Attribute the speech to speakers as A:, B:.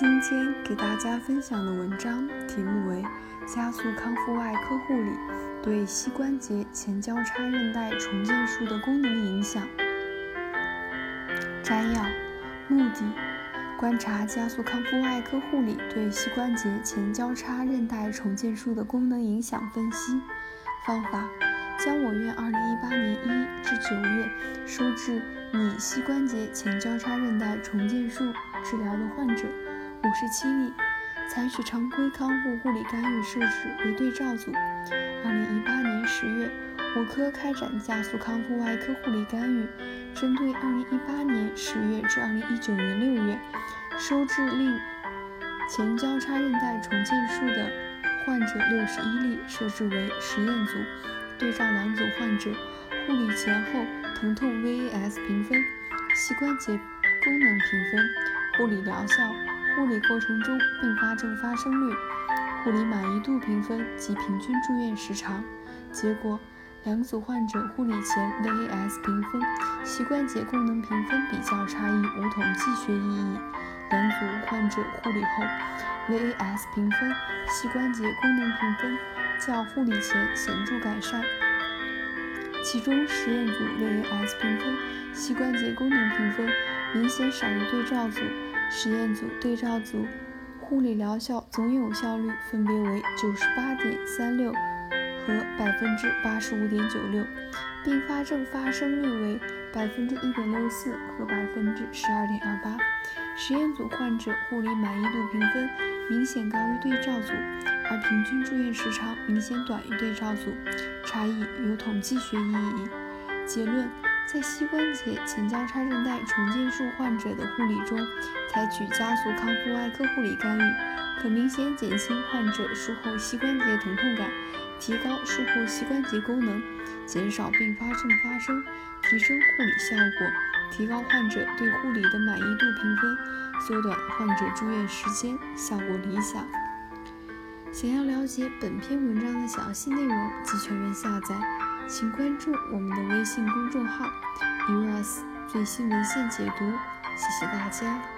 A: 今天给大家分享的文章题目为《加速康复外科护理对膝关节前交叉韧带重建术的功能影响》。摘要：目的，观察加速康复外科护理对膝关节前交叉韧带重建术的功能影响分析。方法：将我院2018年1至9月收治拟膝关节前交叉韧带重建术治疗的患者。五十七例，采取常规康复护理干预设置为对照组。二零一八年十月，我科开展加速康复外科护理干预，针对二零一八年十月至二零一九年六月收治令前交叉韧带重建术的患者六十一例，设置为实验组。对照两组患者，护理前后疼痛 VAS 评分、膝关节功能评分、护理疗效。护理过程中并发症发生率、护理满意度评分及平均住院时长。结果，两组患者护理前 VAS 评分、膝关节功能评分比较差异无统计学意义。两组患者护理后 VAS 评分、膝关节功能评分较护理前显著改善。其中，实验组 VAS 评分、膝关节功能评分明显少于对照组。实验组、对照组护理疗效总有效率分别为九十八点三六和百分之八十五点九六，并发症发生率为百分之一点六四和百分之十二点二八。实验组患者护理满意度评分明显高于对照组，而平均住院时长明显短于对照组，差异有统计学意义。结论。在膝关节前交叉韧带重建术患者的护理中，采取加速康复外科护理干预，可明显减轻患者术后膝关节疼痛感，提高术后膝关节功能，减少并发症发生，提升护理效果，提高患者对护理的满意度评分，缩短患者住院时间，效果理想。想要了解本篇文章的详细内容及全文下载。请关注我们的微信公众号 “us 最新文献解读”，谢谢大家。